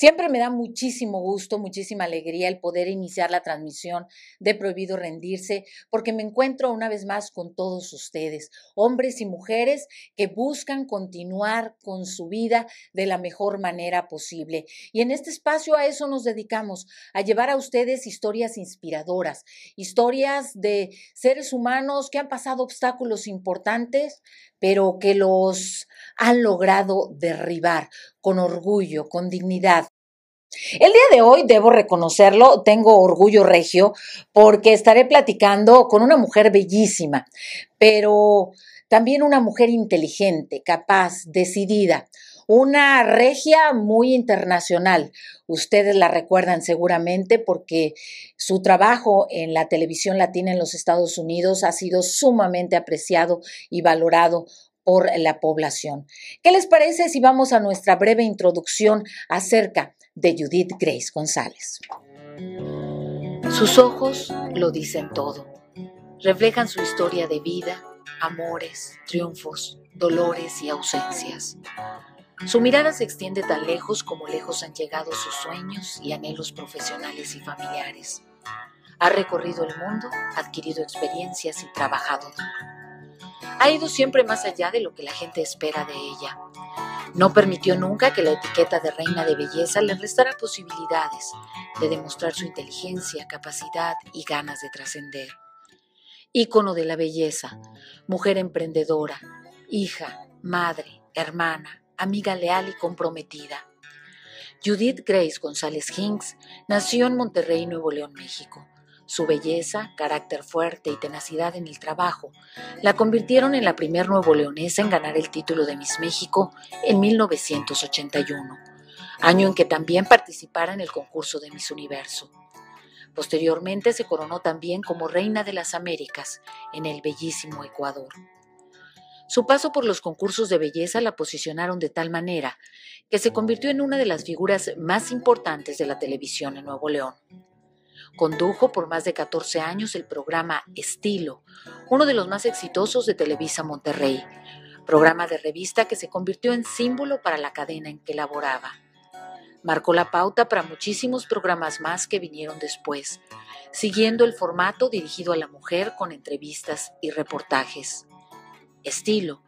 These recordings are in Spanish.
Siempre me da muchísimo gusto, muchísima alegría el poder iniciar la transmisión de Prohibido Rendirse, porque me encuentro una vez más con todos ustedes, hombres y mujeres que buscan continuar con su vida de la mejor manera posible. Y en este espacio a eso nos dedicamos, a llevar a ustedes historias inspiradoras, historias de seres humanos que han pasado obstáculos importantes, pero que los han logrado derribar con orgullo, con dignidad. El día de hoy, debo reconocerlo, tengo orgullo regio porque estaré platicando con una mujer bellísima, pero también una mujer inteligente, capaz, decidida, una regia muy internacional. Ustedes la recuerdan seguramente porque su trabajo en la televisión latina en los Estados Unidos ha sido sumamente apreciado y valorado la población. ¿Qué les parece si vamos a nuestra breve introducción acerca de Judith Grace González? Sus ojos lo dicen todo. Reflejan su historia de vida, amores, triunfos, dolores y ausencias. Su mirada se extiende tan lejos como lejos han llegado sus sueños y anhelos profesionales y familiares. Ha recorrido el mundo, adquirido experiencias y trabajado. Ha ido siempre más allá de lo que la gente espera de ella. No permitió nunca que la etiqueta de reina de belleza le restara posibilidades de demostrar su inteligencia, capacidad y ganas de trascender. Ícono de la belleza, mujer emprendedora, hija, madre, hermana, amiga leal y comprometida. Judith Grace González Hinks nació en Monterrey, Nuevo León, México. Su belleza, carácter fuerte y tenacidad en el trabajo la convirtieron en la primer nuevo leonesa en ganar el título de Miss México en 1981, año en que también participara en el concurso de Miss Universo. Posteriormente se coronó también como Reina de las Américas en el bellísimo Ecuador. Su paso por los concursos de belleza la posicionaron de tal manera que se convirtió en una de las figuras más importantes de la televisión en Nuevo León. Condujo por más de 14 años el programa Estilo, uno de los más exitosos de Televisa Monterrey, programa de revista que se convirtió en símbolo para la cadena en que laboraba. Marcó la pauta para muchísimos programas más que vinieron después, siguiendo el formato dirigido a la mujer con entrevistas y reportajes estilo,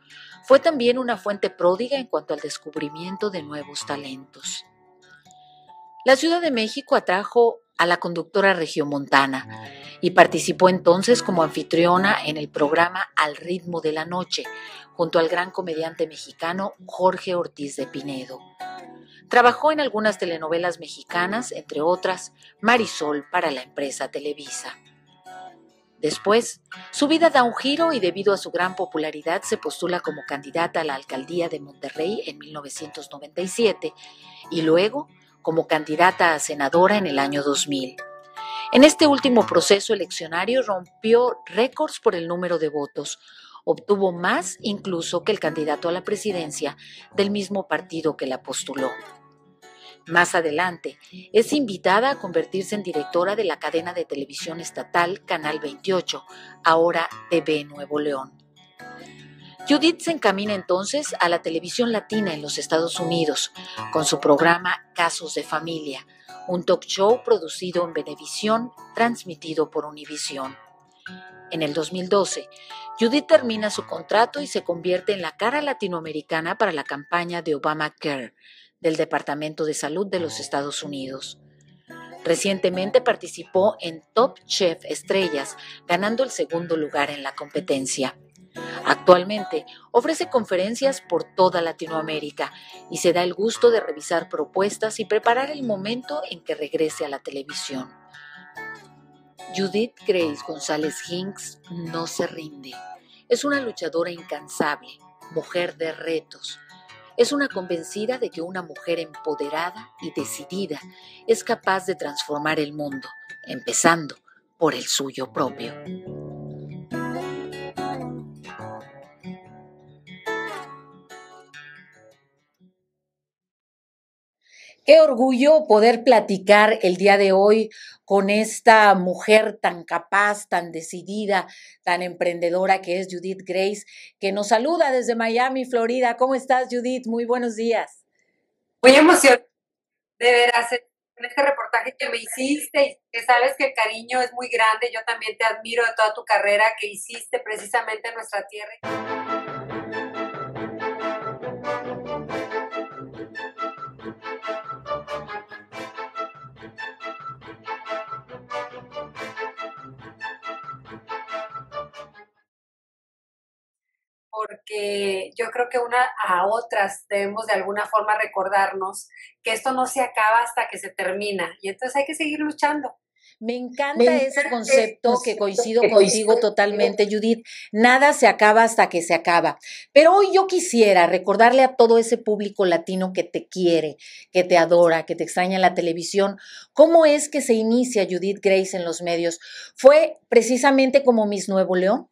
fue también una fuente pródiga en cuanto al descubrimiento de nuevos talentos. La Ciudad de México atrajo a la conductora regiomontana y participó entonces como anfitriona en el programa Al ritmo de la noche, junto al gran comediante mexicano Jorge Ortiz de Pinedo. Trabajó en algunas telenovelas mexicanas, entre otras Marisol para la empresa Televisa. Después, su vida da un giro y debido a su gran popularidad se postula como candidata a la alcaldía de Monterrey en 1997 y luego como candidata a senadora en el año 2000. En este último proceso eleccionario rompió récords por el número de votos. Obtuvo más incluso que el candidato a la presidencia del mismo partido que la postuló. Más adelante, es invitada a convertirse en directora de la cadena de televisión estatal Canal 28, ahora TV Nuevo León. Judith se encamina entonces a la televisión latina en los Estados Unidos con su programa Casos de Familia, un talk show producido en Venevisión, transmitido por Univisión. En el 2012, Judith termina su contrato y se convierte en la cara latinoamericana para la campaña de Obamacare, del Departamento de Salud de los Estados Unidos. Recientemente participó en Top Chef Estrellas, ganando el segundo lugar en la competencia. Actualmente ofrece conferencias por toda Latinoamérica y se da el gusto de revisar propuestas y preparar el momento en que regrese a la televisión. Judith Grace González Hinks no se rinde. Es una luchadora incansable, mujer de retos, es una convencida de que una mujer empoderada y decidida es capaz de transformar el mundo, empezando por el suyo propio. Qué orgullo poder platicar el día de hoy con esta mujer tan capaz, tan decidida, tan emprendedora que es Judith Grace, que nos saluda desde Miami, Florida. ¿Cómo estás, Judith? Muy buenos días. Muy emocionada De veras, en este reportaje que me hiciste y que sabes que el cariño es muy grande, yo también te admiro de toda tu carrera que hiciste precisamente en nuestra tierra. Porque yo creo que una a otras debemos de alguna forma recordarnos que esto no se acaba hasta que se termina y entonces hay que seguir luchando. Me encanta, ese concepto que coincido contigo totalmente, Judith. Nada se acaba hasta que se acaba. Pero hoy yo quisiera recordarle a todo ese público latino que te quiere, que te adora, que te extraña en la televisión, cómo es que se inicia Judith Grace en los medios. ¿Fue precisamente como Miss Nuevo León?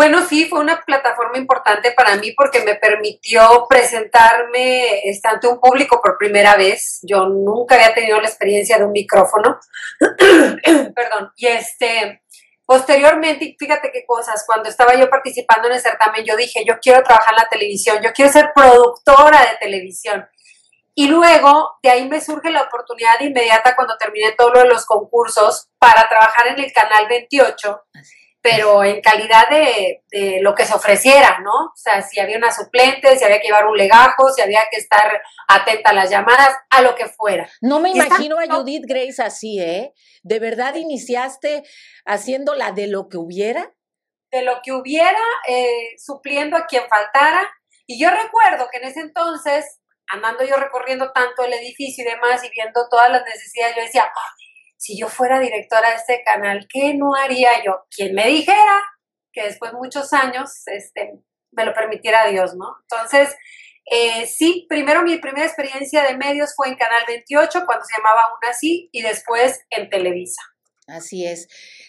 Bueno, sí, fue una plataforma importante para mí porque me permitió presentarme ante un público por primera vez. Yo nunca había tenido la experiencia de un micrófono. Perdón. Y este, posteriormente, fíjate qué cosas, cuando estaba yo participando en el certamen, yo dije, yo quiero trabajar en la televisión, yo quiero ser productora de televisión. Y luego de ahí me surge la oportunidad inmediata cuando terminé todos los concursos para trabajar en el Canal 28 pero en calidad de, lo que se ofreciera, ¿no? O sea, si había una suplente, si había que llevar un legajo, si había que estar atenta a las llamadas, a lo que fuera. No me imagino a Judith Grace así, ¿eh? ¿De verdad iniciaste haciendo la de lo que hubiera? De lo que hubiera, eh, supliendo a quien faltara. Y yo recuerdo que en ese entonces, andando yo recorriendo tanto el edificio y demás y viendo todas las necesidades, yo decía, si yo fuera directora de este canal, ¿qué no haría yo? Quien me dijera que después de muchos años este, me lo permitiera Dios, ¿no? Entonces, eh, sí, primero mi primera experiencia de medios fue en Canal 28, cuando se llamaba aún así, y después en Televisa. Así es.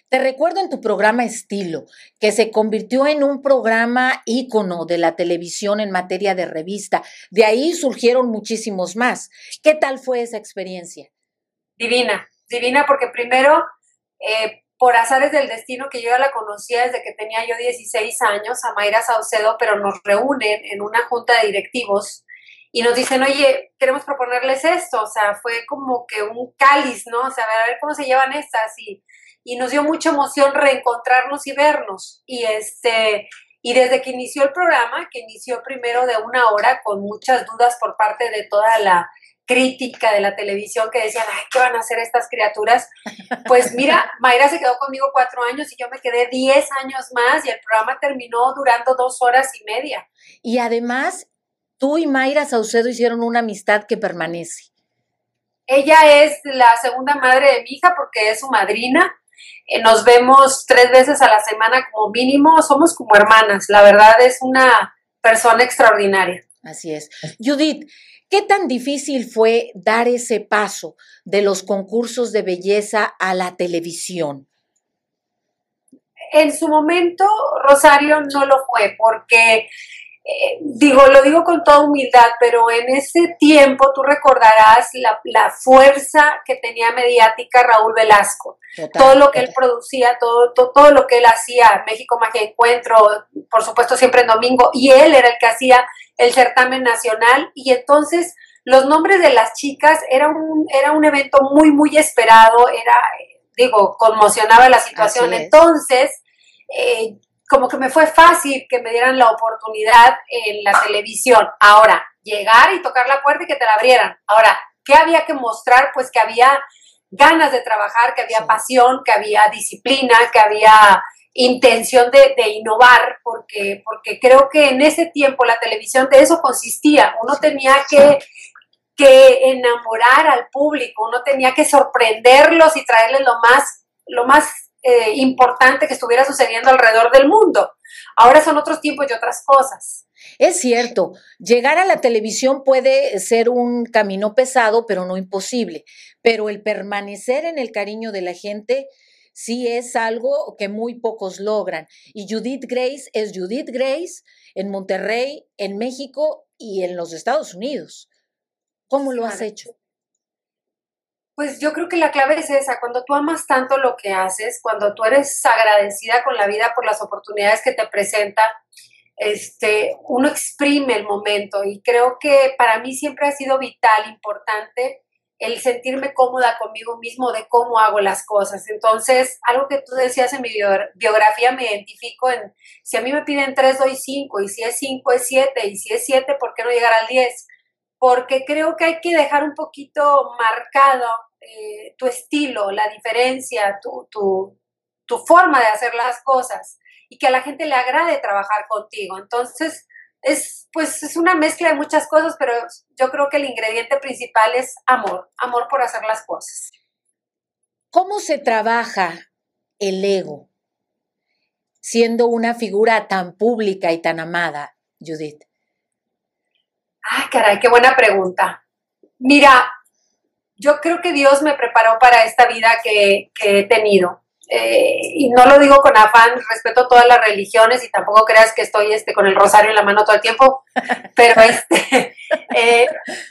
Te recuerdo en tu programa Estilo, que se convirtió en un programa ícono de la televisión en materia de revista. De ahí surgieron muchísimos más. ¿Qué tal fue esa experiencia? Divina, divina porque primero, eh, por azares del destino que yo ya la conocía desde que tenía yo 16 años, a Mayra Saucedo, pero nos reúnen en una junta de directivos y nos dicen, oye, queremos proponerles esto, o sea, fue como que un cáliz, ¿no? O sea, a ver cómo se llevan estas y, y nos dio mucha emoción reencontrarnos y vernos. Y este, y desde que inició el programa, que inició primero de una hora con muchas dudas por parte de toda la crítica de la televisión que decían, ay, ¿qué van a hacer estas criaturas? Pues mira, Mayra se quedó conmigo cuatro años y yo me quedé diez años más y el programa terminó durando dos horas y media. Y además, tú y Mayra Saucedo hicieron una amistad que permanece. Ella es la segunda madre de mi hija porque es su madrina. Eh, nos vemos tres veces a la semana como mínimo, somos como hermanas. La verdad es una persona extraordinaria. Así es. Judith, ¿Qué tan difícil fue dar ese paso de los concursos de belleza a la televisión? En su momento, Rosario no lo fue, porque eh, digo, lo digo con toda humildad, pero en ese tiempo tú recordarás la, fuerza que tenía mediática Raúl Velasco. todo lo que él producía, todo, todo, todo, lo que él hacía, México Magia Encuentro, por supuesto siempre en domingo, y él era el que hacía el certamen nacional, y entonces los nombres de las chicas era un, era un evento muy, muy esperado, era, digo, conmocionaba la situación. Entonces, eh, como que me fue fácil que me dieran la oportunidad en la televisión. Ahora, llegar y tocar la puerta y que te la abrieran. Ahora, ¿qué había que mostrar? Pues que había ganas de trabajar, que había pasión, que había disciplina, que había intención de, innovar, porque, porque creo que en ese tiempo la televisión de eso consistía. Uno tenía que, que enamorar al público, uno tenía que sorprenderlos y traerles lo más, lo más eh, importante que estuviera sucediendo alrededor del mundo. Ahora son otros tiempos y otras cosas. Es cierto, llegar a la televisión puede ser un camino pesado, pero no imposible. Pero el permanecer en el cariño de la gente sí es algo que muy pocos logran. Y Judith Grace es Judith Grace en Monterrey, en México y en los Estados Unidos. ¿Cómo lo has hecho? Pues yo creo que la clave es esa, cuando tú amas tanto lo que haces, cuando tú eres agradecida con la vida por las oportunidades que te presenta, este, uno exprime el momento y creo que para mí siempre ha sido vital, importante el sentirme cómoda conmigo mismo de cómo hago las cosas. Entonces, algo que tú decías en mi biografía, me identifico en, si a mí me piden 3, doy 5, y si es 5 es 7, y si es 7, ¿por qué no llegar al 10? Porque creo que hay que dejar un poquito marcado eh, tu estilo, la diferencia, tu, tu, tu forma de hacer las cosas y que a la gente le agrade trabajar contigo. Entonces, es pues es una mezcla de muchas cosas, pero yo creo que el ingrediente principal es amor, amor por hacer las cosas. ¿Cómo se trabaja el ego siendo una figura tan pública y tan amada, Judith? Ay, caray, qué buena pregunta. Mira, yo creo que Dios me preparó para esta vida que, que he tenido. Eh, y no lo digo con afán, respeto todas las religiones y tampoco creas que estoy este, con el rosario en la mano todo el tiempo, pero, este, eh,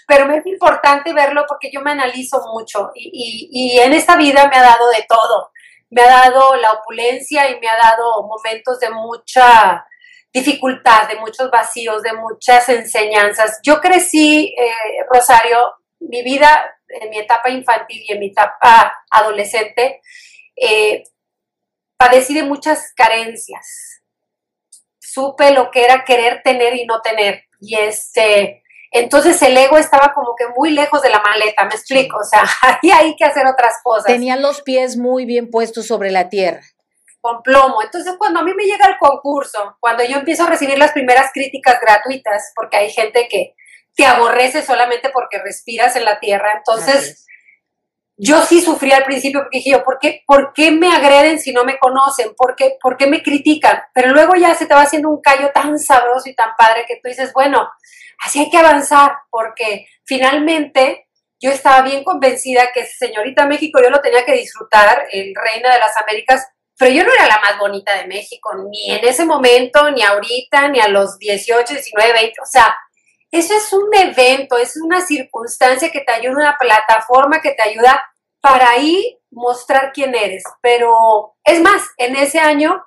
pero me es importante verlo porque yo me analizo mucho y, y, en esta vida me ha dado de todo, me ha dado la opulencia y me ha dado momentos de mucha dificultad, de muchos vacíos, de muchas enseñanzas. Yo crecí, eh, Rosario, mi vida en mi etapa infantil y en mi etapa adolescente, eh, padecí de muchas carencias. Supe lo que era querer tener y no tener. Y este, entonces el ego estaba como que muy lejos de la maleta, me explico. O sea, había hay que hacer otras cosas. Tenía los pies muy bien puestos sobre la tierra. Con plomo. Entonces, cuando a mí me llega el concurso, cuando yo empiezo a recibir las primeras críticas gratuitas, porque hay gente que te aborrece solamente porque respiras en la tierra, entonces yo sí sufrí al principio porque dije yo, ¿por qué, ¿por qué me agreden si no me conocen? ¿Por qué, ¿Por qué me critican? Pero luego ya se te va haciendo un callo tan sabroso y tan padre que tú dices, bueno, así hay que avanzar, porque finalmente yo estaba bien convencida que señorita México yo lo tenía que disfrutar, el reina de las Américas, pero yo no era la más bonita de México, ni en ese momento, ni ahorita, ni a los 18, 19, 20, o sea, eso es un evento, es una circunstancia que te ayuda, una plataforma que te ayuda para ahí mostrar quién eres. Pero es más, en ese año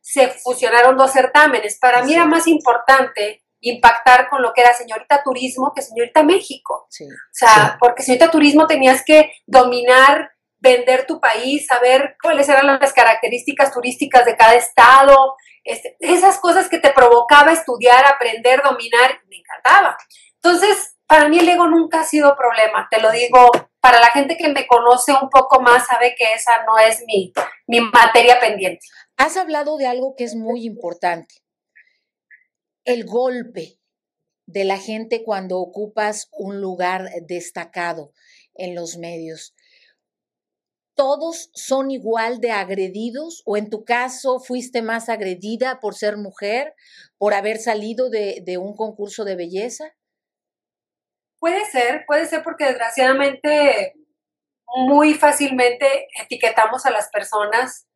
se fusionaron dos certámenes. Para mí era más importante impactar con lo que era señorita turismo que señorita México. o sea, porque señorita turismo tenías que dominar, vender tu país, saber cuáles eran las características turísticas de cada estado, este, esas cosas que te provocaba estudiar, aprender, dominar, me encantaba. Entonces, para mí el ego nunca ha sido problema, te lo digo, para la gente que me conoce un poco más sabe que esa no es mi, mi materia pendiente. Has hablado de algo que es muy importante, el golpe de la gente cuando ocupas un lugar destacado en los medios. ¿Todos son igual de agredidos? ¿O en tu caso fuiste más agredida por ser mujer, por haber salido de, de un concurso de belleza? Puede ser, puede ser porque desgraciadamente muy fácilmente etiquetamos a las personas.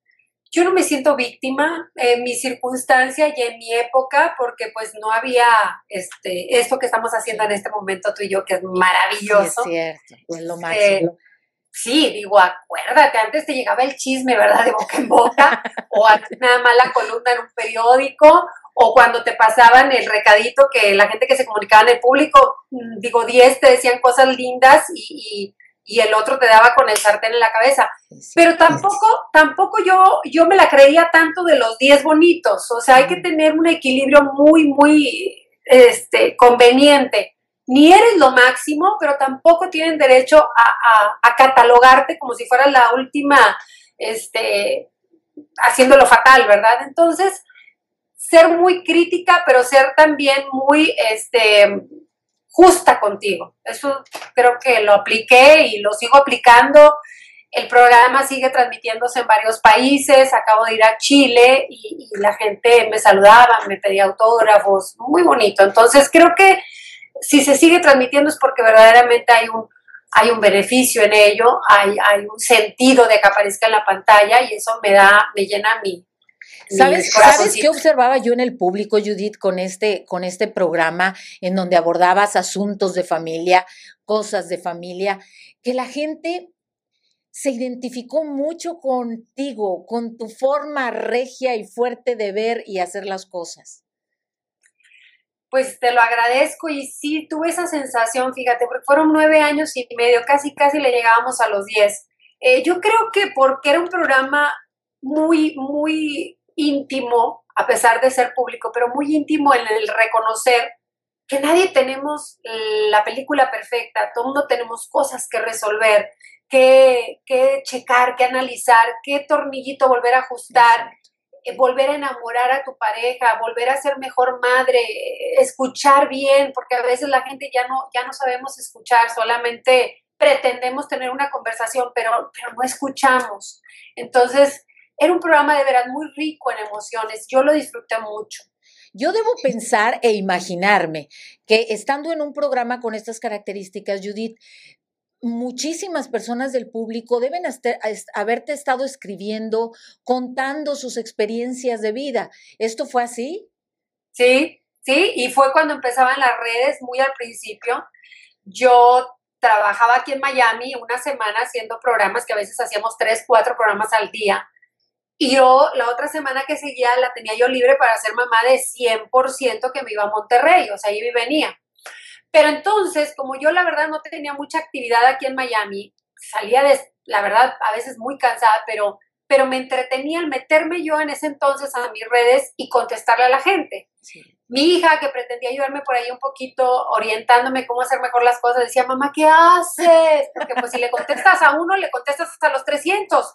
Yo no me siento víctima en mi circunstancia y en mi época porque pues no había este, esto que estamos haciendo en este momento tú y yo que es maravilloso. Sí, es cierto, es lo este, máximo. sí, digo, acuérdate, antes te llegaba el chisme, ¿verdad? De boca en boca, o nada más la columna en un periódico, o cuando te pasaban el recadito que la gente que se comunicaba en el público, mm, digo, 10 te decían cosas lindas y, el otro te daba con el sartén en la cabeza. Pero tampoco, tampoco yo, yo me la creía tanto de los 10 bonitos. O sea, hay que tener un equilibrio muy, muy este, conveniente. Ni eres lo máximo, pero tampoco tienen derecho a, a, catalogarte como si fueras la última, este, haciéndolo fatal, ¿verdad? Entonces, ser muy crítica, pero ser también muy este, justa contigo. Eso creo que lo apliqué y lo sigo aplicando. El programa sigue transmitiéndose en varios países. Acabo de ir a Chile y, la gente me saludaba, me pedía autógrafos. Muy bonito. Entonces creo que si se sigue transmitiendo es porque verdaderamente hay un, hay un beneficio en ello, hay, hay un sentido de que aparezca en la pantalla y eso me da, me llena mi, ¿Sabes, ¿Sabes qué observaba yo en el público, Judith, con este, con este programa en donde abordabas asuntos de familia, cosas de familia, que la gente se identificó mucho contigo, con tu forma regia y fuerte de ver y hacer las cosas. pues te lo agradezco y sí tuve esa sensación, fíjate, porque fueron nueve años y medio, casi casi le llegábamos a los diez. Eh, yo creo que porque era un programa muy, muy íntimo, a pesar de ser público, pero muy íntimo en el reconocer que nadie tenemos la película perfecta, todo mundo tenemos cosas que resolver, que, que checar, que analizar, qué tornillito volver a ajustar, eh, volver a enamorar a tu pareja, volver a ser mejor madre, escuchar bien, porque a veces la gente ya no, ya no sabemos escuchar, solamente pretendemos tener una conversación, pero, pero no escuchamos. Entonces, era un programa de verdad muy rico en emociones, yo lo disfruté mucho. Yo debo pensar e imaginarme que estando en un programa con estas características, Judith, muchísimas personas del público deben haberte estado escribiendo, contando sus experiencias de vida. ¿Esto fue así? Sí, sí, y fue cuando empezaban las redes, muy al principio. Yo trabajaba aquí en Miami una semana haciendo programas que a veces hacíamos tres, cuatro programas al día. Y yo la otra semana que seguía la tenía yo libre para ser mamá de 100% que me iba a Monterrey, o sea, ahí venía. Pero entonces, como yo la verdad no tenía mucha actividad aquí en Miami, salía de, la verdad, a veces muy cansada, pero, pero me entretenía el meterme yo en ese entonces a mis redes y contestarle a la gente. Mi hija, que pretendía ayudarme por ahí un poquito, orientándome cómo hacer mejor las cosas, decía, mamá, ¿qué haces? Porque pues si le contestas a uno, le contestas hasta los 300.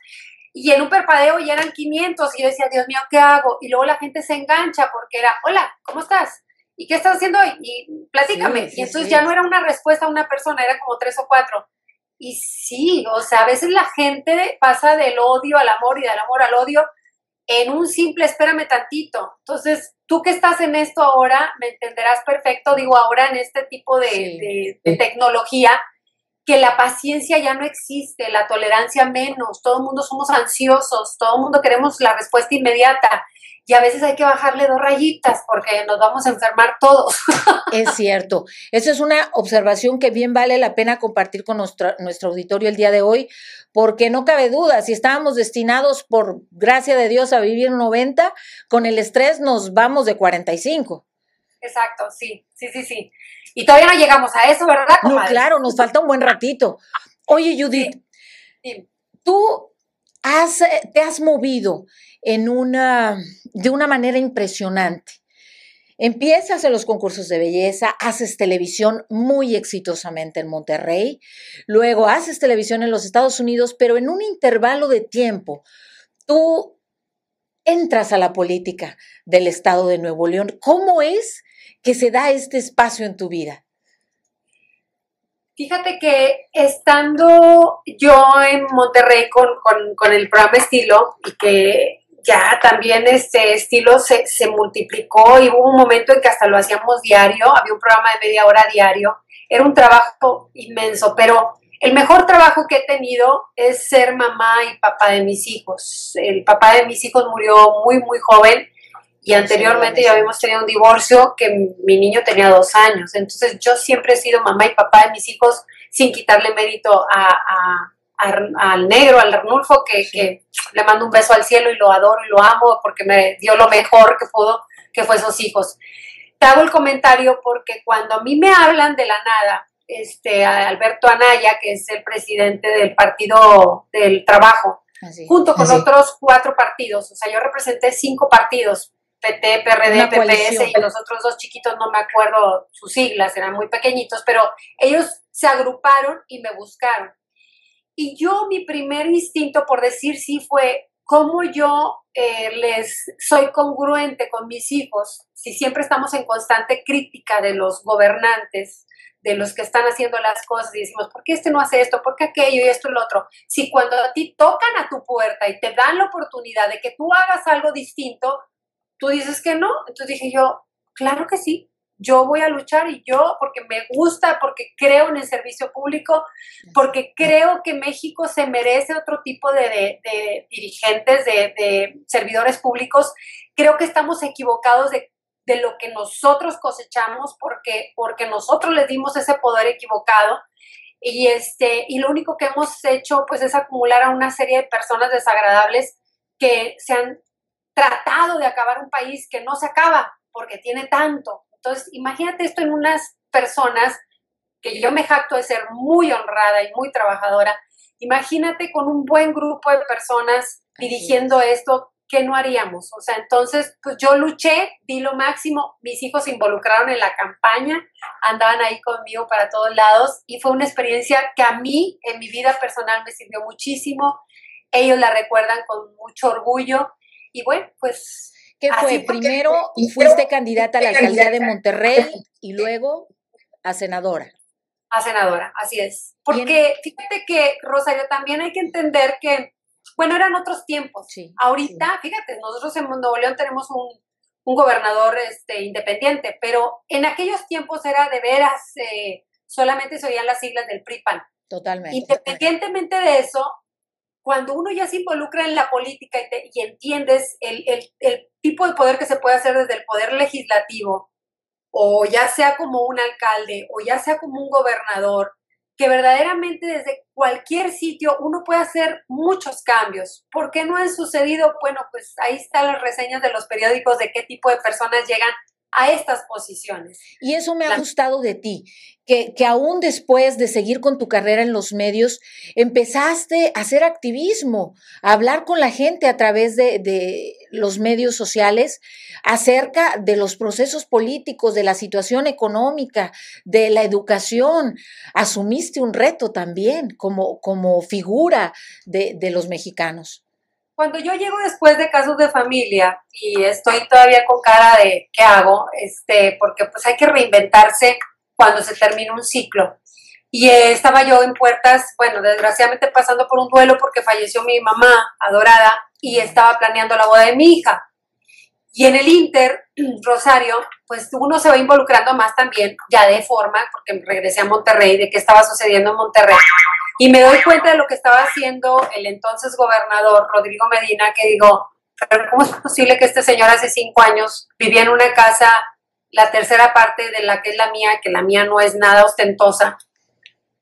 Y en un perpadeo ya eran 500 y yo decía, Dios mío, ¿qué hago? Y luego la gente se engancha porque era, hola, ¿cómo estás? ¿y qué estás haciendo hoy? Y platícame. y entonces ya no era una respuesta a una persona, era como tres o cuatro. Y sí, o sea, a veces la gente pasa del odio al amor y del amor al odio en un simple espérame tantito. Entonces, tú que estás en esto ahora, me entenderás perfecto, digo, ahora en este tipo de, de tecnología, que la paciencia ya no existe, la tolerancia menos, todo el mundo somos ansiosos, todo el mundo queremos la respuesta inmediata y a veces hay que bajarle dos rayitas porque nos vamos a enfermar todos. Es cierto. Esa es una observación que bien vale la pena compartir con nuestro, nuestro auditorio el día de hoy, porque no cabe duda, si estábamos destinados por gracia de Dios a vivir 90, con el estrés nos vamos de 45. Exacto, sí, sí, sí, sí. Y todavía no llegamos a eso, ¿verdad? No, claro, nos falta un buen ratito. Oye, Judith, tú has, te has movido en una, de una manera impresionante. Empiezas en los concursos de belleza, haces televisión muy exitosamente en Monterrey, luego haces televisión en los Estados Unidos, pero en un intervalo de tiempo, tú entras a la política del Estado de Nuevo León. ¿Cómo es que se da este espacio en tu vida? Fíjate que estando yo en Monterrey con, con el programa Estilo y que ya también este estilo se, multiplicó y hubo un momento en que hasta lo hacíamos diario, había un programa de media hora diario, era un trabajo inmenso, pero el mejor trabajo que he tenido es ser mamá y papá de mis hijos. El papá de mis hijos murió muy, muy joven y anteriormente ya habíamos tenido un divorcio que mi niño tenía dos años. Entonces yo siempre he sido mamá y papá de mis hijos sin quitarle mérito a al negro, al Arnulfo, que, le mando un beso al cielo y lo adoro y lo amo porque me dio lo mejor que pudo, que fue esos hijos. Te hago el comentario porque cuando a mí me hablan de la nada, este, Alberto Anaya, que es el presidente del Partido del Trabajo, junto con otros cuatro partidos, o sea, yo representé cinco partidos, PT, PRD, PPS y los otros dos chiquitos, no me acuerdo sus siglas, eran muy pequeñitos, pero ellos se agruparon y me buscaron. Y yo mi primer instinto, por decir sí, fue cómo yo eh, les soy congruente con mis hijos, si siempre estamos en constante crítica de los gobernantes, de los que están haciendo las cosas y decimos, ¿por qué este no hace esto? ¿Por qué aquello y esto y lo otro? Si cuando a ti tocan a tu puerta y te dan la oportunidad de que tú hagas algo distinto, tú dices que no. Entonces dije yo, claro que sí, yo voy a luchar y yo, porque me gusta, porque creo en el servicio público, porque creo que México se merece otro tipo de, dirigentes, de, servidores públicos, creo que estamos equivocados de, lo que nosotros cosechamos, porque, porque nosotros les dimos ese poder equivocado. Y, este, y lo único que hemos hecho pues es acumular a una serie de personas desagradables que se han tratado de acabar un país que no se acaba porque tiene tanto, Entonces, imagínate esto en unas personas que yo me jacto de ser muy honrada y muy trabajadora. Imagínate con un buen grupo de personas dirigiendo esto, ¿qué no haríamos? O sea, entonces, pues yo luché, di lo máximo, mis hijos se involucraron en la campaña, andaban ahí conmigo para todos lados y fue una experiencia que a mí en mi vida personal me sirvió muchísimo. Ellos la recuerdan con mucho orgullo y bueno, pues... ¿Qué fue? Primero fuiste candidata a la alcaldía de Monterrey y luego a senadora. A senadora, así es. Porque fíjate que, Rosario, también hay que entender que bueno, eran otros tiempos. Ahorita, fíjate, nosotros en Nuevo León tenemos un, gobernador este, independiente, pero en aquellos tiempos era de veras, eh, solamente se oían las siglas del PRIPAN. Totalmente. Independientemente de eso, cuando uno ya se involucra en la política y, entiendes el, el, tipo de poder que se puede hacer desde el poder legislativo, o ya sea como un alcalde, o ya sea como un gobernador, que verdaderamente desde cualquier sitio uno puede hacer muchos cambios. ¿Por qué no han sucedido? Bueno, pues ahí están las reseñas de los periódicos de qué tipo de personas llegan a estas posiciones. Y eso me ha gustado de ti, que, que, aún después de seguir con tu carrera en los medios, empezaste a hacer activismo, a hablar con la gente a través de, de los medios sociales acerca de los procesos políticos, de la situación económica, de la educación. Asumiste un reto también como, como figura de, de los mexicanos. Cuando yo llego después de casos de familia y estoy todavía con cara de qué hago, este, porque pues hay que reinventarse cuando se termina un ciclo. Y estaba yo en puertas, bueno, desgraciadamente pasando por un duelo porque falleció mi mamá adorada y estaba planeando la boda de mi hija. Y en el Inter, Rosario, pues uno se va involucrando más también, ya de forma, porque regresé a Monterrey, de qué estaba sucediendo en Monterrey. Y me doy cuenta de lo que estaba haciendo el entonces gobernador Rodrigo Medina, que digo, pero ¿cómo es posible que este señor hace cinco años vivía en una casa, la tercera parte de la que es la mía, que la mía no es nada ostentosa,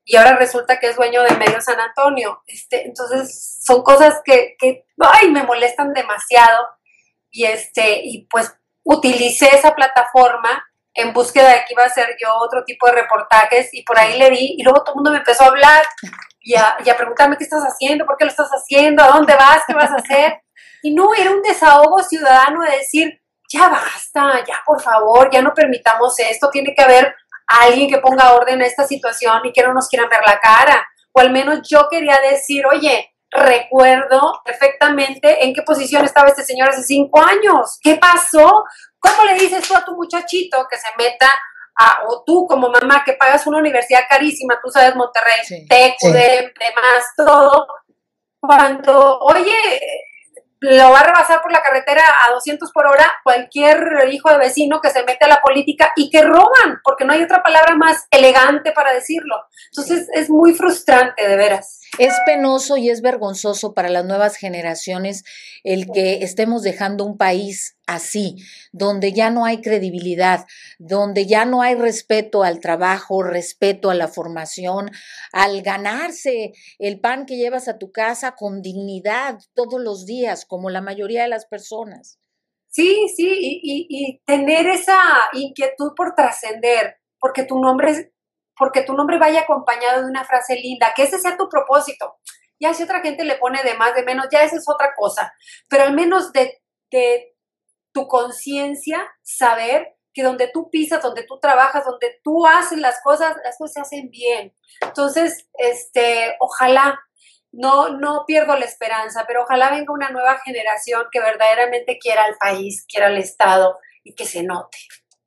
y ahora resulta que es dueño de Medio San Antonio? Este, entonces, son cosas que, que ay, me molestan demasiado. Y, este, y pues utilicé esa plataforma en búsqueda de que iba a hacer yo otro tipo de reportajes y por ahí le di y luego todo el mundo me empezó a hablar y a, y a preguntarme qué estás haciendo, por qué lo estás haciendo, a dónde vas, qué vas a hacer. Y no, era un desahogo ciudadano de decir, ya basta, ya por favor, ya no permitamos esto, tiene que haber alguien que ponga orden a esta situación y que no nos quieran ver la cara. O al menos yo quería decir, oye, recuerdo perfectamente en qué posición estaba este señor hace cinco años. ¿Qué pasó? ¿Cómo le dices tú a tu muchachito que se meta a, o tú como mamá que pagas una universidad carísima, tú sabes Monterrey, sí, demás, todo, cuando, oye, lo va a rebasar por la carretera a 200 por hora cualquier hijo de vecino que se mete a la política y que roban, porque no hay otra palabra más elegante para decirlo. Entonces es muy frustrante, de veras. Es penoso y es vergonzoso para las nuevas generaciones el que estemos dejando un país así, donde ya no hay credibilidad, donde ya no hay respeto al trabajo, respeto a la formación, al ganarse el pan que llevas a tu casa con dignidad todos los días, como la mayoría de las personas. Sí, sí, y, y tener esa inquietud por trascender, porque tu nombre es porque tu nombre vaya acompañado de una frase linda, que ese sea tu propósito. Ya si otra gente le pone de más, de menos, ya esa es otra cosa. Pero al menos de, de tu conciencia, saber que donde tú pisas, donde tú trabajas, donde tú haces las cosas, las cosas se hacen bien. Entonces, este, ojalá, no, no pierdo la esperanza, pero ojalá venga una nueva generación que verdaderamente quiera al país, quiera al Estado y que se note.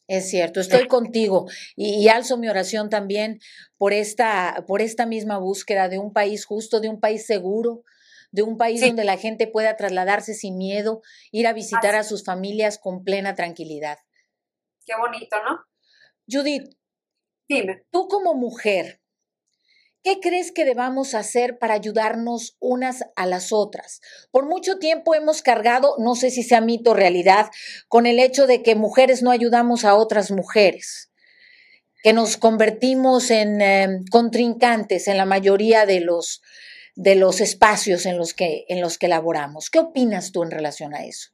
Es cierto, estoy contigo y, alzo mi oración también por esta, por esta misma búsqueda de un país justo, de un país seguro, de un país donde la gente pueda trasladarse sin miedo, ir a visitar a sus familias con plena tranquilidad. Qué bonito, ¿no? Judith, dime. Tú como mujer, ¿Qué crees que debamos hacer para ayudarnos unas a las otras? Por mucho tiempo hemos cargado, no sé si sea mito o realidad, con el hecho de que mujeres no ayudamos a otras mujeres, que nos convertimos en em, contrincantes en la mayoría de los, de los espacios en los, que, en los que laboramos. ¿Qué opinas tú en relación a eso?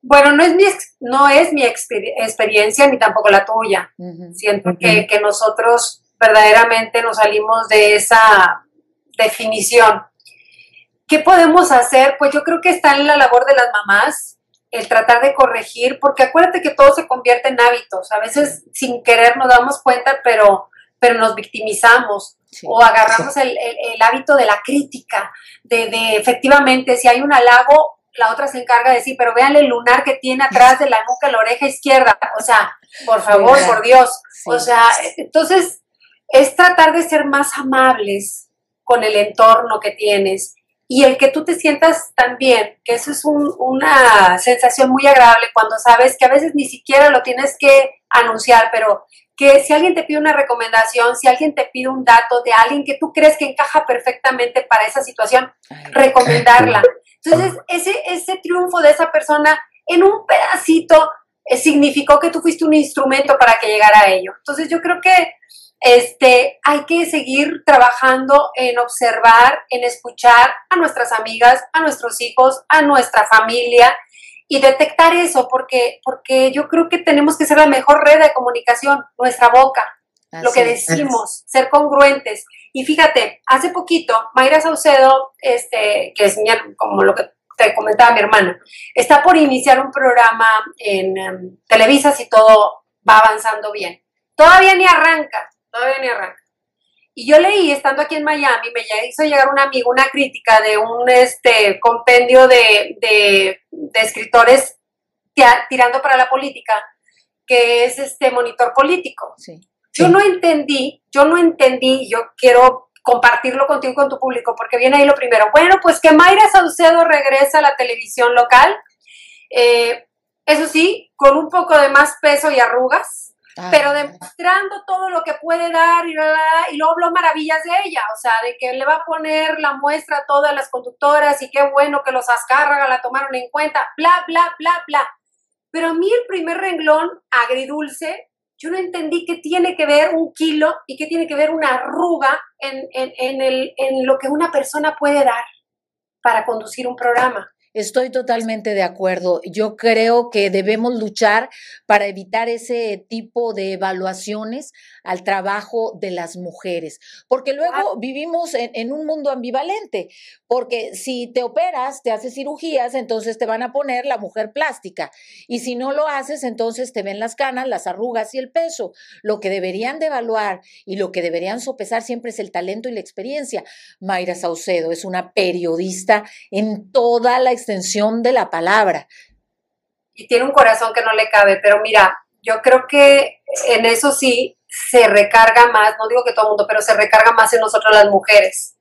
Bueno, no es mi, no es mi experiencia ni tampoco la tuya. Siento que, que nosotros verdaderamente nos salimos de esa definición. ¿Qué podemos hacer? Pues yo creo que está en la labor de las mamás el tratar de corregir, porque acuérdate que todo se convierte en hábitos. A veces sin querer nos damos cuenta, pero, pero nos victimizamos o agarramos el, hábito de la crítica, de, de, efectivamente, si hay un halago, la otra se encarga de decir, pero vean el lunar que tiene atrás de la nuca, la oreja izquierda. O sea, por favor, por Dios. O sea, entonces es tratar de ser más amables con el entorno que tienes y el que tú te sientas tan bien, que eso es una sensación muy agradable cuando sabes que a veces ni siquiera lo tienes que anunciar, pero que si alguien te pide una recomendación, si alguien te pide un dato de alguien que tú crees que encaja perfectamente para esa situación, recomendarla. Entonces, ese, ese triunfo de esa persona en un pedacito eh, significó que tú fuiste un instrumento para que llegara a ello. Entonces, yo creo que este, hay que seguir trabajando en observar, en escuchar a nuestras amigas, a nuestros hijos, a nuestra familia y detectar eso, porque, porque yo creo que tenemos que ser la mejor red de comunicación, nuestra boca, lo que decimos, ser congruentes. Y fíjate, hace poquito, Mayra Saucedo, este, que es como lo que te comentaba mi hermana, está por iniciar un programa en em, Televisa si todo va avanzando bien. Todavía ni arranca, todavía ni arranca. Y yo leí, estando aquí en Miami, me hizo llegar un amigo una crítica de un este, compendio de, de, escritores tirando para la política, que es este monitor político. Yo no entendí, yo no entendí, yo quiero compartirlo contigo y con tu público, porque viene ahí lo primero. Bueno, pues que Mayra Saucedo regresa a la televisión local, eh, eso sí, con un poco de más peso y arrugas, Ah, pero demostrando todo lo que puede dar y, y luego habló maravillas de ella, o sea, de que le va a poner la muestra a todas las conductoras y qué bueno que los Azcárraga la tomaron en cuenta, bla, bla, bla, bla. Pero a mí el primer renglón agridulce, yo no entendí qué tiene que ver un kilo y qué tiene que ver una arruga en, en, en, el, en lo que una persona puede dar para conducir un programa. Estoy totalmente de acuerdo. Yo creo que debemos luchar para evitar ese tipo de evaluaciones al trabajo de las mujeres, porque luego vivimos en, un mundo ambivalente, porque si te operas, te haces cirugías, entonces te van a poner la mujer plástica, y si no lo haces, entonces te ven las canas, las arrugas y el peso. Lo que deberían de evaluar y lo que deberían sopesar siempre es el talento y la experiencia. Mayra Saucedo es una periodista en toda la extensión de la palabra. Y tiene un corazón que no le cabe, pero mira, yo creo que en eso sí se recarga más, no digo que todo el mundo, pero se recarga más en nosotros las mujeres.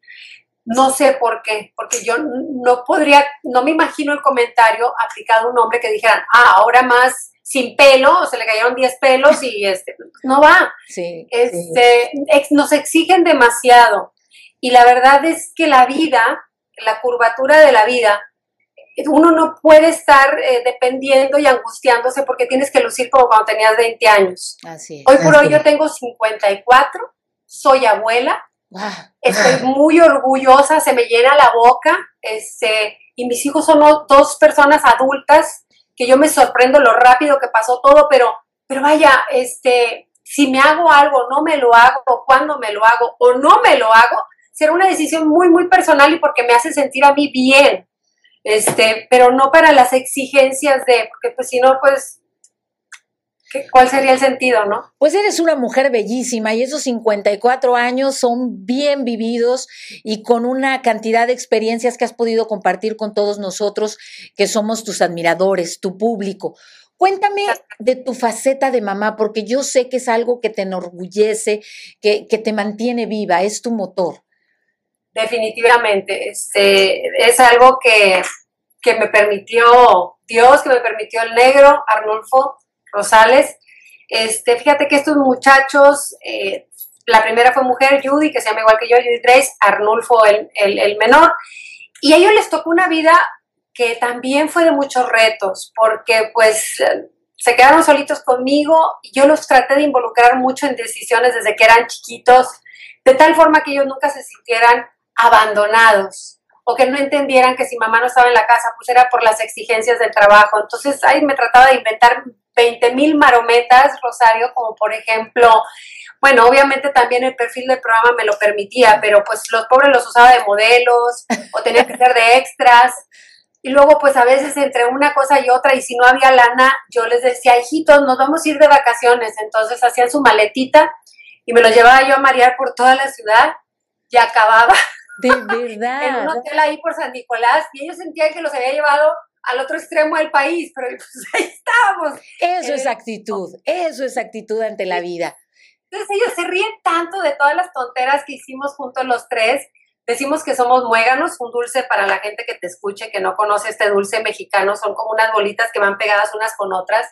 No sé por qué, porque yo no podría, no me imagino el comentario aplicado a un hombre que dijeran, ah, ahora más sin pelo, o se le cayeron 10 pelos y este, no va. Sí, este, nos exigen demasiado. Y la verdad es que la vida, la curvatura de la vida, uno no puede estar eh, dependiendo y angustiándose porque tienes que lucir como cuando tenías 20 años. Así Hoy por hoy yo tengo 54, soy abuela, estoy muy orgullosa, se me llena la boca, este, y mis hijos son dos personas adultas que yo me sorprendo lo rápido que pasó todo, pero, pero vaya, este, si me hago algo, no me lo hago, cuando me lo hago o no me lo hago, será una decisión muy, muy personal y porque me hace sentir a mí bien este, pero no para las exigencias de, porque pues si no, pues, ¿cuál sería el sentido, no? Pues eres una mujer bellísima y esos 54 años son bien vividos y con una cantidad de experiencias que has podido compartir con todos nosotros que somos tus admiradores, tu público. Cuéntame de tu faceta de mamá, porque yo sé que es algo que te enorgullece, que, que te mantiene viva, es tu motor. Definitivamente, este, es algo que, me permitió Dios, que me permitió el negro, Arnulfo Rosales. Este, fíjate que estos muchachos, eh, la primera fue mujer, Judy, que se llama igual que yo, Judy Grace, Arnulfo el, el, menor, y a ellos les tocó una vida que también fue de muchos retos, porque pues se quedaron solitos conmigo yo los traté de involucrar mucho en decisiones desde que eran chiquitos, de tal forma que ellos nunca se sintieran abandonados o que no entendieran que si mamá no estaba en la casa, pues era por las exigencias del trabajo. Entonces, ahí me trataba de inventar 20 mil marometas, Rosario, como por ejemplo, bueno, obviamente también el perfil del programa me lo permitía, pero pues los pobres los usaba de modelos o tenía que ser de extras. Y luego, pues a veces entre una cosa y otra, y si no había lana, yo les decía, hijitos, nos vamos a ir de vacaciones. Entonces hacían su maletita y me lo llevaba yo a marear por toda la ciudad y acababa de verdad. en un hotel ahí por San Nicolás y ellos sentían que los había llevado al otro extremo del país, pero pues ahí estábamos. Eso es eh, actitud, eso es actitud ante la vida. Entonces ellos se ríen tanto de todas las tonteras que hicimos juntos los tres. Decimos que somos muéganos, un dulce para la gente que te escuche, que no conoce este dulce mexicano, son como unas bolitas que van pegadas unas con otras.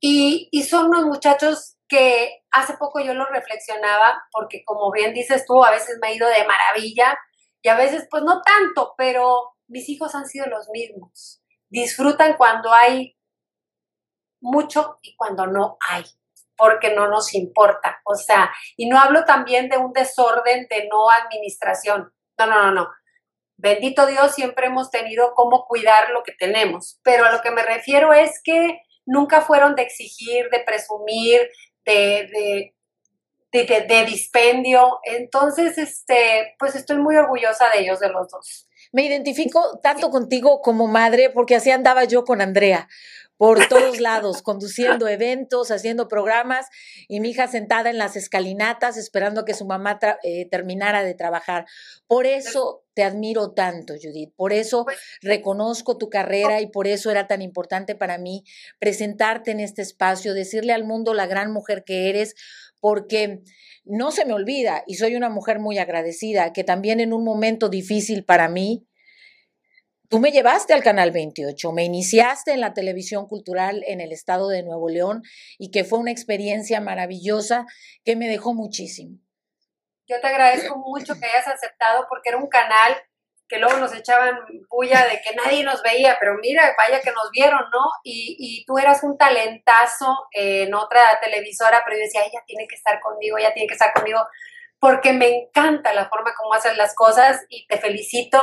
Y, y son unos muchachos que hace poco yo lo reflexionaba, porque como bien dices tú, a veces me ha ido de maravilla y a veces pues no tanto, pero mis hijos han sido los mismos. Disfrutan cuando hay mucho y cuando no hay, porque no nos importa. O sea, y no hablo también de un desorden de no administración. No, no, no, no. Bendito Dios, siempre hemos tenido cómo cuidar lo que tenemos, pero a lo que me refiero es que nunca fueron de exigir, de presumir, de, de, dispendio. Entonces, este, pues estoy muy orgullosa de ellos, de los dos. Me identifico tanto contigo como madre, porque así andaba yo con Andrea por todos lados, conduciendo eventos, haciendo programas y mi hija sentada en las escalinatas esperando que su mamá eh, terminara de trabajar. Por eso te admiro tanto, Judith, por eso pues reconozco tu carrera y por eso era tan importante para mí presentarte en este espacio, decirle al mundo la gran mujer que eres, porque no se me olvida y soy una mujer muy agradecida que también en un momento difícil para mí, Tú me llevaste al Canal 28, me iniciaste en la televisión cultural en el estado de Nuevo León y que fue una experiencia maravillosa que me dejó muchísimo. Yo te agradezco mucho que hayas aceptado porque era un canal que luego nos echaban bulla de que nadie nos veía, pero mira, vaya que nos vieron, ¿no? Y, y tú eras un talentazo en otra televisora, pero yo decía, ella tiene que estar conmigo, ella tiene que estar conmigo porque me encanta la forma como haces las cosas y te felicito.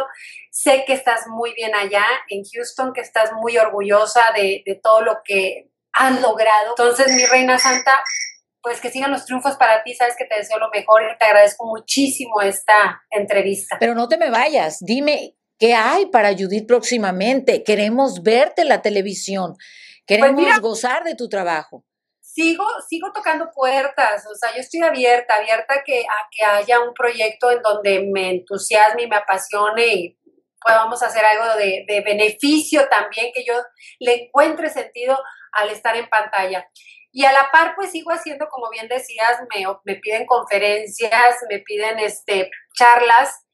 Sé que estás muy bien allá en Houston, que estás muy orgullosa de, todo lo que has logrado. Entonces, mi reina santa, pues que sigan los triunfos para ti, sabes que te deseo lo mejor y te agradezco muchísimo esta entrevista. Pero no te me vayas, dime, ¿qué hay para Judith próximamente? Queremos verte en la televisión, pues queremos gozar de tu trabajo sigo, sigo tocando puertas, o sea, yo estoy abierta, abierta que, a que haya un proyecto en donde me entusiasme y me apasione y podamos hacer algo de, de beneficio también, que yo le encuentre sentido al estar en pantalla. Y a la par, pues sigo haciendo, como bien decías, me, me piden conferencias, me piden este, charlas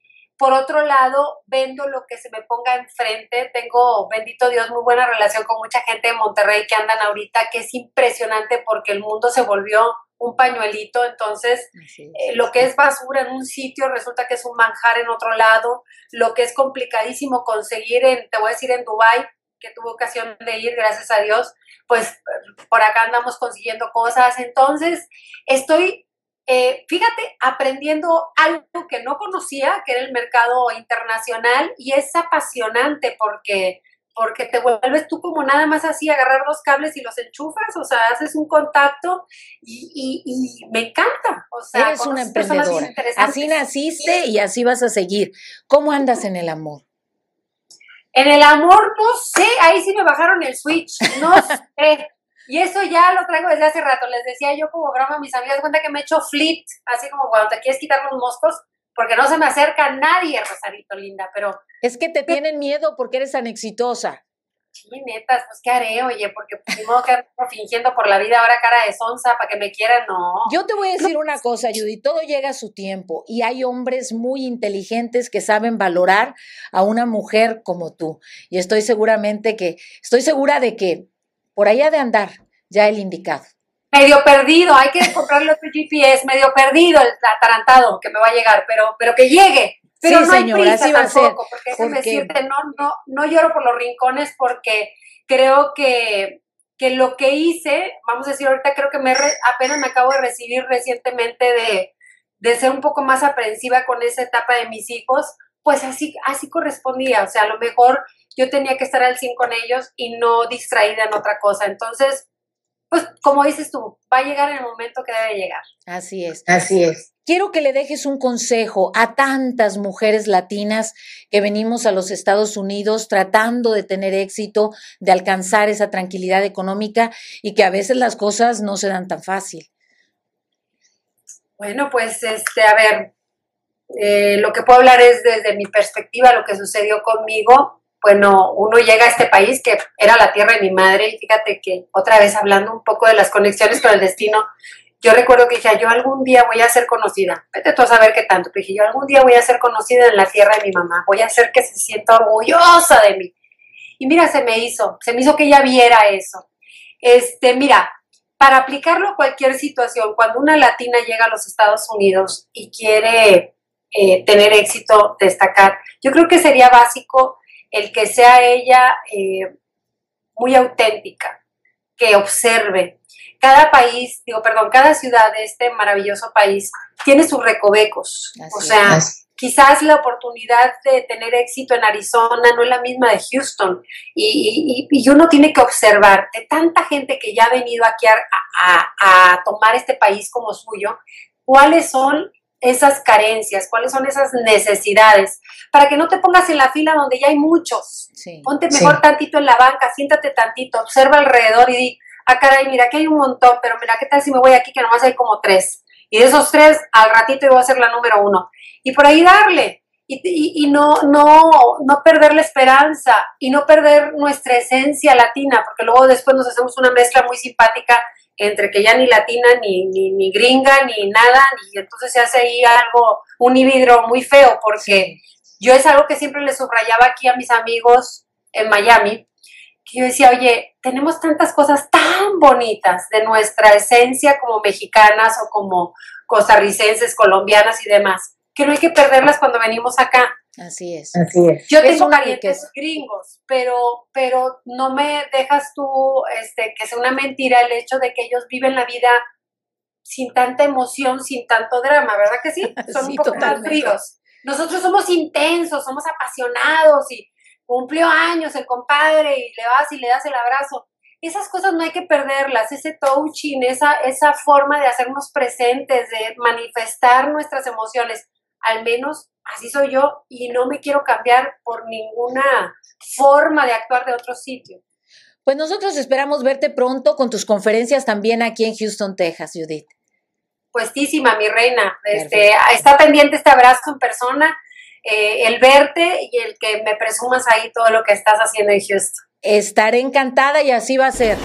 por otro lado, vendo lo que se me ponga enfrente. Tengo, bendito Dios, muy buena relación con mucha gente de Monterrey que andan ahorita, que es impresionante porque el mundo se volvió un pañuelito. Entonces, eh, lo que es basura en un sitio resulta que es un manjar en otro lado. Lo que es complicadísimo conseguir en, te voy a decir, en Dubai que tuve ocasión de ir, gracias a Dios, pues por acá andamos consiguiendo cosas. Entonces, estoy eh, fíjate, aprendiendo algo que no conocía, que era el mercado internacional, y es apasionante porque, porque te vuelves tú como nada más así, agarrar los cables y los enchufas, o sea, haces un contacto y, y, me encanta. O sea, Eres una emprendedora. Así naciste y así vas a seguir. ¿Cómo andas en el amor? En el amor, no sé, ahí sí me bajaron el switch, no sé. Y eso ya lo traigo desde hace rato. Les decía yo como broma a mis amigas, cuenta que me he hecho flit, así como cuando te quieres quitar los moscos, porque no se me acerca nadie, Rosarito linda, pero... Es que te tienen miedo porque eres tan exitosa. Sí, netas, pues ¿qué haré? Oye, porque pues, ni modo que fingiendo por la vida ahora cara de sonza para que me quieran, no. Yo te voy a decir una cosa, Judy, todo llega a su tiempo y hay hombres muy inteligentes que saben valorar a una mujer como tú. Y estoy seguramente que, estoy segura de que por allá de andar ya el indicado. Medio perdido, hay que comprarle otro GPS, medio perdido el atarantado que me va a llegar, pero, pero que llegue. Pero sí, no señora, así va a ser. Porque, no, no, no lloro por los rincones porque creo que, que lo que hice, vamos a decir ahorita, creo que me apenas me acabo de recibir recientemente de, de ser un poco más aprensiva con esa etapa de mis hijos, pues así, así correspondía, o sea, a lo mejor yo tenía que estar al 100 con ellos y no distraída en otra cosa. Entonces, pues como dices tú, va a llegar en el momento que debe llegar. Así es. Así es. Quiero que le dejes un consejo a tantas mujeres latinas que venimos a los Estados Unidos tratando de tener éxito, de alcanzar esa tranquilidad económica y que a veces las cosas no se dan tan fácil. Bueno, pues este, a ver, eh, lo que puedo hablar es desde mi perspectiva, lo que sucedió conmigo bueno, uno llega a este país que era la tierra de mi madre y fíjate que otra vez hablando un poco de las conexiones con el destino, yo recuerdo que dije, yo algún día voy a ser conocida, vete tú a saber qué tanto, dije, yo algún día voy a ser conocida en la tierra de mi mamá, voy a hacer que se sienta orgullosa de mí. Y mira, se me hizo, se me hizo que ella viera eso. Este, mira, para aplicarlo a cualquier situación, cuando una latina llega a los Estados Unidos y quiere eh, tener éxito, destacar, yo creo que sería básico el que sea ella eh, muy auténtica, que observe. Cada país, digo, perdón, cada ciudad de este maravilloso país tiene sus recovecos. o sea, quizás la oportunidad de tener éxito en Arizona no es la misma de Houston. Y, uno tiene que observar de tanta gente que ya ha venido aquí a tomar este país como suyo, cuáles son esas carencias, cuáles son esas necesidades, para que no te pongas en la fila donde ya hay muchos. Ponte mejor tantito en la banca, siéntate tantito, observa alrededor y di, ah, caray, mira, que hay un montón, pero mira, ¿qué tal si me voy aquí que nomás hay como tres? Y de esos tres, al ratito yo voy a ser la número uno. Y por ahí darle. Y, y, no, no, no perder la esperanza y no perder nuestra esencia latina, porque luego después nos hacemos una mezcla muy simpática entre que ya ni latina, ni, ni, gringa, ni nada, y entonces se hace ahí algo, un híbrido muy feo, porque yo es algo que siempre le subrayaba aquí a mis amigos en Miami, que yo decía, oye, tenemos tantas cosas tan bonitas de nuestra esencia como mexicanas o como costarricenses, colombianas y demás, que no hay que perderlas cuando venimos acá. Así es. Así es. Yo tengo parientes gringos, pero, pero no me dejas tú este, que sea una mentira el hecho de que ellos viven la vida sin tanta emoción, sin tanto drama, ¿verdad que sí? Son un poco más fríos. Nosotros somos intensos, somos apasionados y cumplió años el compadre y le vas y le das el abrazo. Esas cosas no hay que perderlas, ese touching, esa, esa forma de hacernos presentes, de manifestar nuestras emociones, al menos así soy yo y no me quiero cambiar por ninguna forma de actuar de otro sitio. Pues nosotros esperamos verte pronto con tus conferencias también aquí en Houston, Texas, Judith. Puestísima, mi reina. Este, está pendiente este abrazo en persona, eh, el verte y el que me presumas ahí todo lo que estás haciendo en Houston. Estaré encantada y así va a ser.